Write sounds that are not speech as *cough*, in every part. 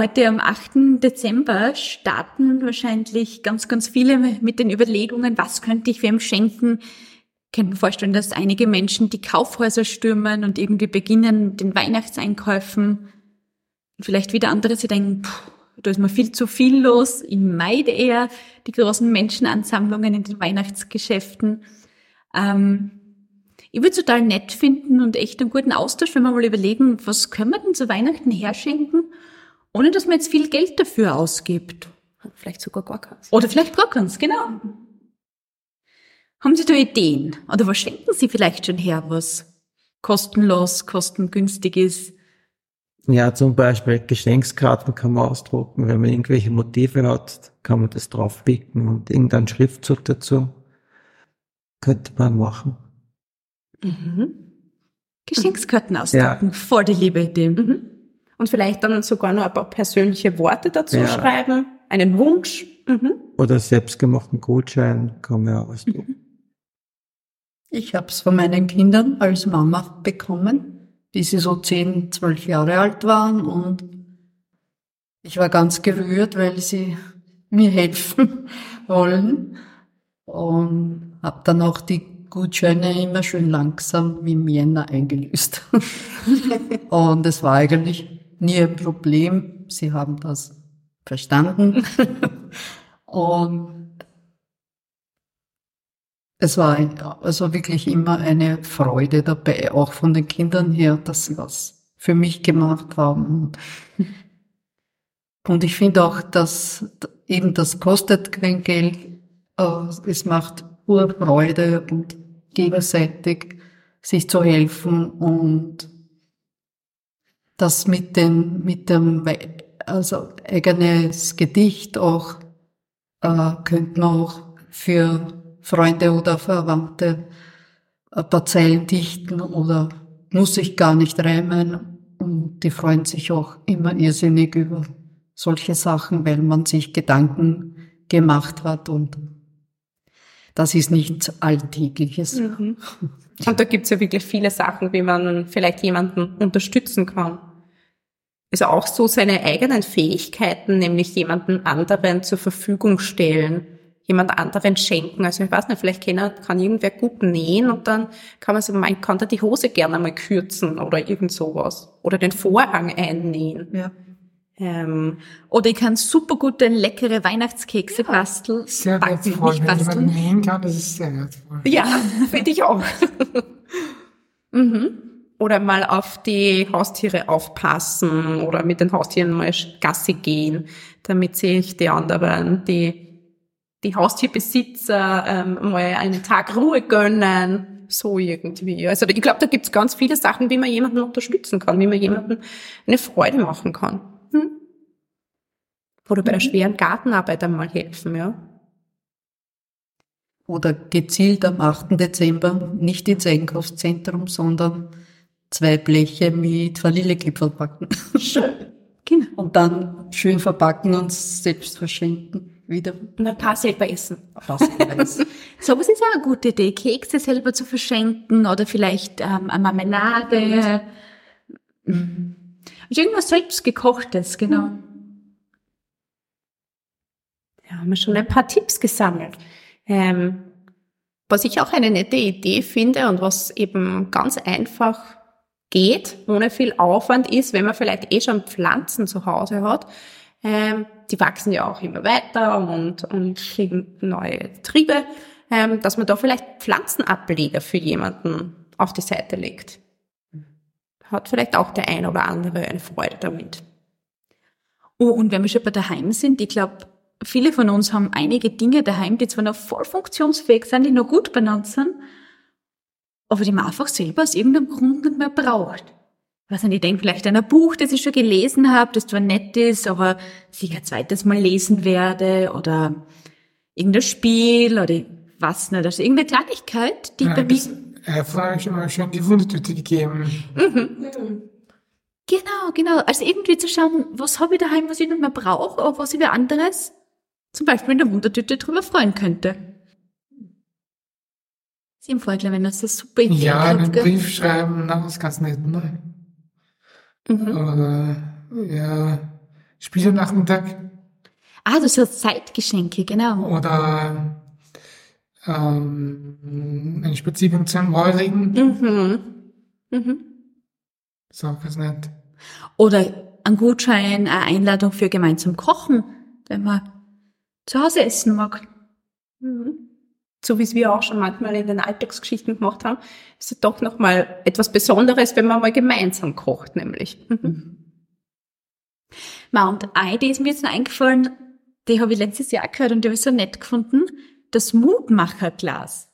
heute am 8. Dezember starten wahrscheinlich ganz, ganz viele mit den Überlegungen, was könnte ich wem schenken? Ich kann mir vorstellen, dass einige Menschen die Kaufhäuser stürmen und irgendwie beginnen mit den Weihnachtseinkäufen. Vielleicht wieder andere, sie denken, puh, da ist mir viel zu viel los. Ich meide eher die großen Menschenansammlungen in den Weihnachtsgeschäften. Ähm, ich würde es total nett finden und echt einen guten Austausch, wenn wir mal überlegen, was können wir denn zu Weihnachten herschenken, ohne dass man jetzt viel Geld dafür ausgibt. Vielleicht sogar gar keins. Oder vielleicht gar keins, genau. Haben Sie da Ideen? Oder was schenken Sie vielleicht schon her, was kostenlos, kostengünstig ist? Ja, zum Beispiel Geschenkskarten kann man ausdrucken. Wenn man irgendwelche Motive hat, kann man das draufpicken und irgendeinen Schriftzug dazu. Könnte man machen. Mhm. Geschenkskarten ausdrucken, ja. voll die liebe Idee. Mhm. Und vielleicht dann sogar noch ein paar persönliche Worte dazu ja. schreiben, einen Wunsch. Mhm. Oder selbstgemachten Gutschein kann man ja ausdrucken. Mhm. Ich habe es von meinen Kindern als Mama bekommen, bis sie so zehn, zwölf Jahre alt waren und ich war ganz gerührt, weil sie mir helfen *laughs* wollen und habe dann auch die Gutscheine immer schön langsam wie im Jänner eingelöst. *laughs* und es war eigentlich nie ein Problem. Sie haben das verstanden. *laughs* und es war also wirklich immer eine Freude dabei, auch von den Kindern her, dass sie was für mich gemacht haben. Und ich finde auch, dass eben das kostet kein Geld. Äh, es macht pure Freude und gegenseitig sich zu helfen und das mit dem, mit dem, also eigenes Gedicht auch, äh, könnte man auch für Freunde oder Verwandte ein paar Zeilen dichten oder muss ich gar nicht reimen und die freuen sich auch immer irrsinnig über solche Sachen, weil man sich Gedanken gemacht hat und das ist nichts Alltägliches. Mhm. Und da gibt's ja wirklich viele Sachen, wie man vielleicht jemanden unterstützen kann. Also auch so seine eigenen Fähigkeiten, nämlich jemanden anderen zur Verfügung stellen, jemand anderen schenken. Also ich weiß nicht, vielleicht kann, kann irgendwer gut nähen und dann kann man sagen, man kann da die Hose gerne mal kürzen oder irgend sowas. Oder den Vorhang einnähen. Ja. Ähm, oder ich kann super gute, leckere Weihnachtskekse ja, basteln. Sehr backen, wertvoll. Nicht basteln. Wenn jemand nähen kann, das ist sehr wertvoll. Ja, *laughs* finde ich auch. *laughs* mhm. Oder mal auf die Haustiere aufpassen oder mit den Haustieren mal Gassi gehen, damit sich die anderen, die, die Haustierbesitzer ähm, mal einen Tag Ruhe gönnen so irgendwie. Also ich glaube, da gibt's ganz viele Sachen, wie man jemanden unterstützen kann, wie man jemanden eine Freude machen kann. Hm? Oder bei der mhm. schweren Gartenarbeit einmal helfen, ja. Oder gezielt am 8. Dezember nicht ins Einkaufszentrum, sondern zwei Bleche mit Vanillekipferl backen. *laughs* Schön. Genau. Und dann schön verpacken und selbst verschenken. Wieder. Und ein paar selber *laughs* essen. So was ist auch eine gute Idee, Kekse selber zu verschenken oder vielleicht ähm, eine Marmelade. Mhm. Also irgendwas selbst gekochtes, genau. Mhm. Ja, haben wir schon ein paar Tipps gesammelt. Ähm, was ich auch eine nette Idee finde und was eben ganz einfach geht, ohne viel Aufwand ist, wenn man vielleicht eh schon Pflanzen zu Hause hat, ähm, die wachsen ja auch immer weiter und, und kriegen neue Triebe, ähm, dass man da vielleicht Pflanzenableger für jemanden auf die Seite legt hat vielleicht auch der ein oder andere eine Freude damit. Oh, und wenn wir schon bei daheim sind, ich glaube, viele von uns haben einige Dinge daheim, die zwar noch voll funktionsfähig sind, die noch gut benannt sind, aber die man einfach selber aus irgendeinem Grund nicht mehr braucht. Nicht, ich denke vielleicht an ein Buch, das ich schon gelesen habe, das zwar nett ist, aber ich ein zweites Mal lesen werde oder irgendein Spiel oder was nicht, also irgendeine Kleinigkeit, die ja, bei mir äh, vorher schon die Wundertüte gegeben. Mhm. Genau, genau. Also irgendwie zu schauen, was habe ich daheim, was ich nicht mehr brauche, oder was ich wer anderes zum Beispiel in der Wundertüte drüber freuen könnte. Sie im Folgler, wenn das so super Idee Ja, einen Brief schreiben, na, das ganz nett, ne? Mhm. Oder, ja, Spielernachmittag Ah, du sagst Zeitgeschenke, genau. oder ähm, ein Spaziergang zu einem Walregen. Mhm. Mhm. Das ist auch ganz nett. Oder ein Gutschein, eine Einladung für gemeinsam kochen, wenn man zu Hause essen mag. Mhm. So wie es wir auch schon manchmal in den Alltagsgeschichten gemacht haben, ist es doch nochmal etwas Besonderes, wenn man mal gemeinsam kocht, nämlich. Mhm. Ma, und eine Idee ist mir jetzt noch eingefallen, die habe ich letztes Jahr gehört und die habe ich so nett gefunden, das Mutmacherglas.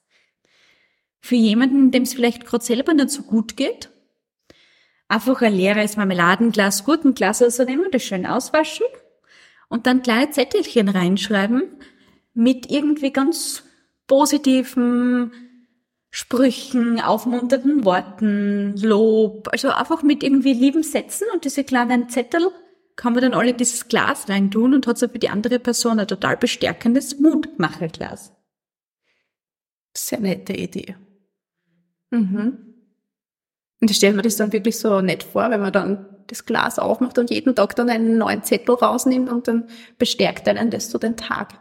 Für jemanden, dem es vielleicht gerade selber nicht so gut geht, einfach ein leeres Marmeladenglas, Gurkenglas oder so nehmen, das schön auswaschen und dann kleine Zettelchen reinschreiben mit irgendwie ganz positiven Sprüchen, aufmunternden Worten, Lob, also einfach mit irgendwie lieben Sätzen und diese kleinen Zettel kann man dann alle in dieses Glas reintun und hat so für die andere Person ein total bestärkendes Mutmacherglas. Sehr nette Idee. Mhm. Und ich stelle mir das dann wirklich so nett vor, wenn man dann das Glas aufmacht und jeden Tag dann einen neuen Zettel rausnimmt und dann bestärkt einen das so den Tag.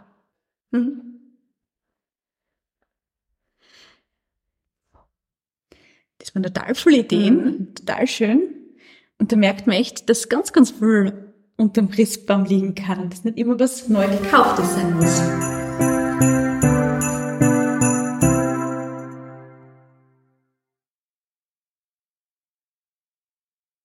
Mhm. Das waren total viele Ideen, total schön. Und da merkt man echt, dass ganz, ganz viel unterm Christbaum liegen kann und dass nicht immer was neu gekauftes sein muss.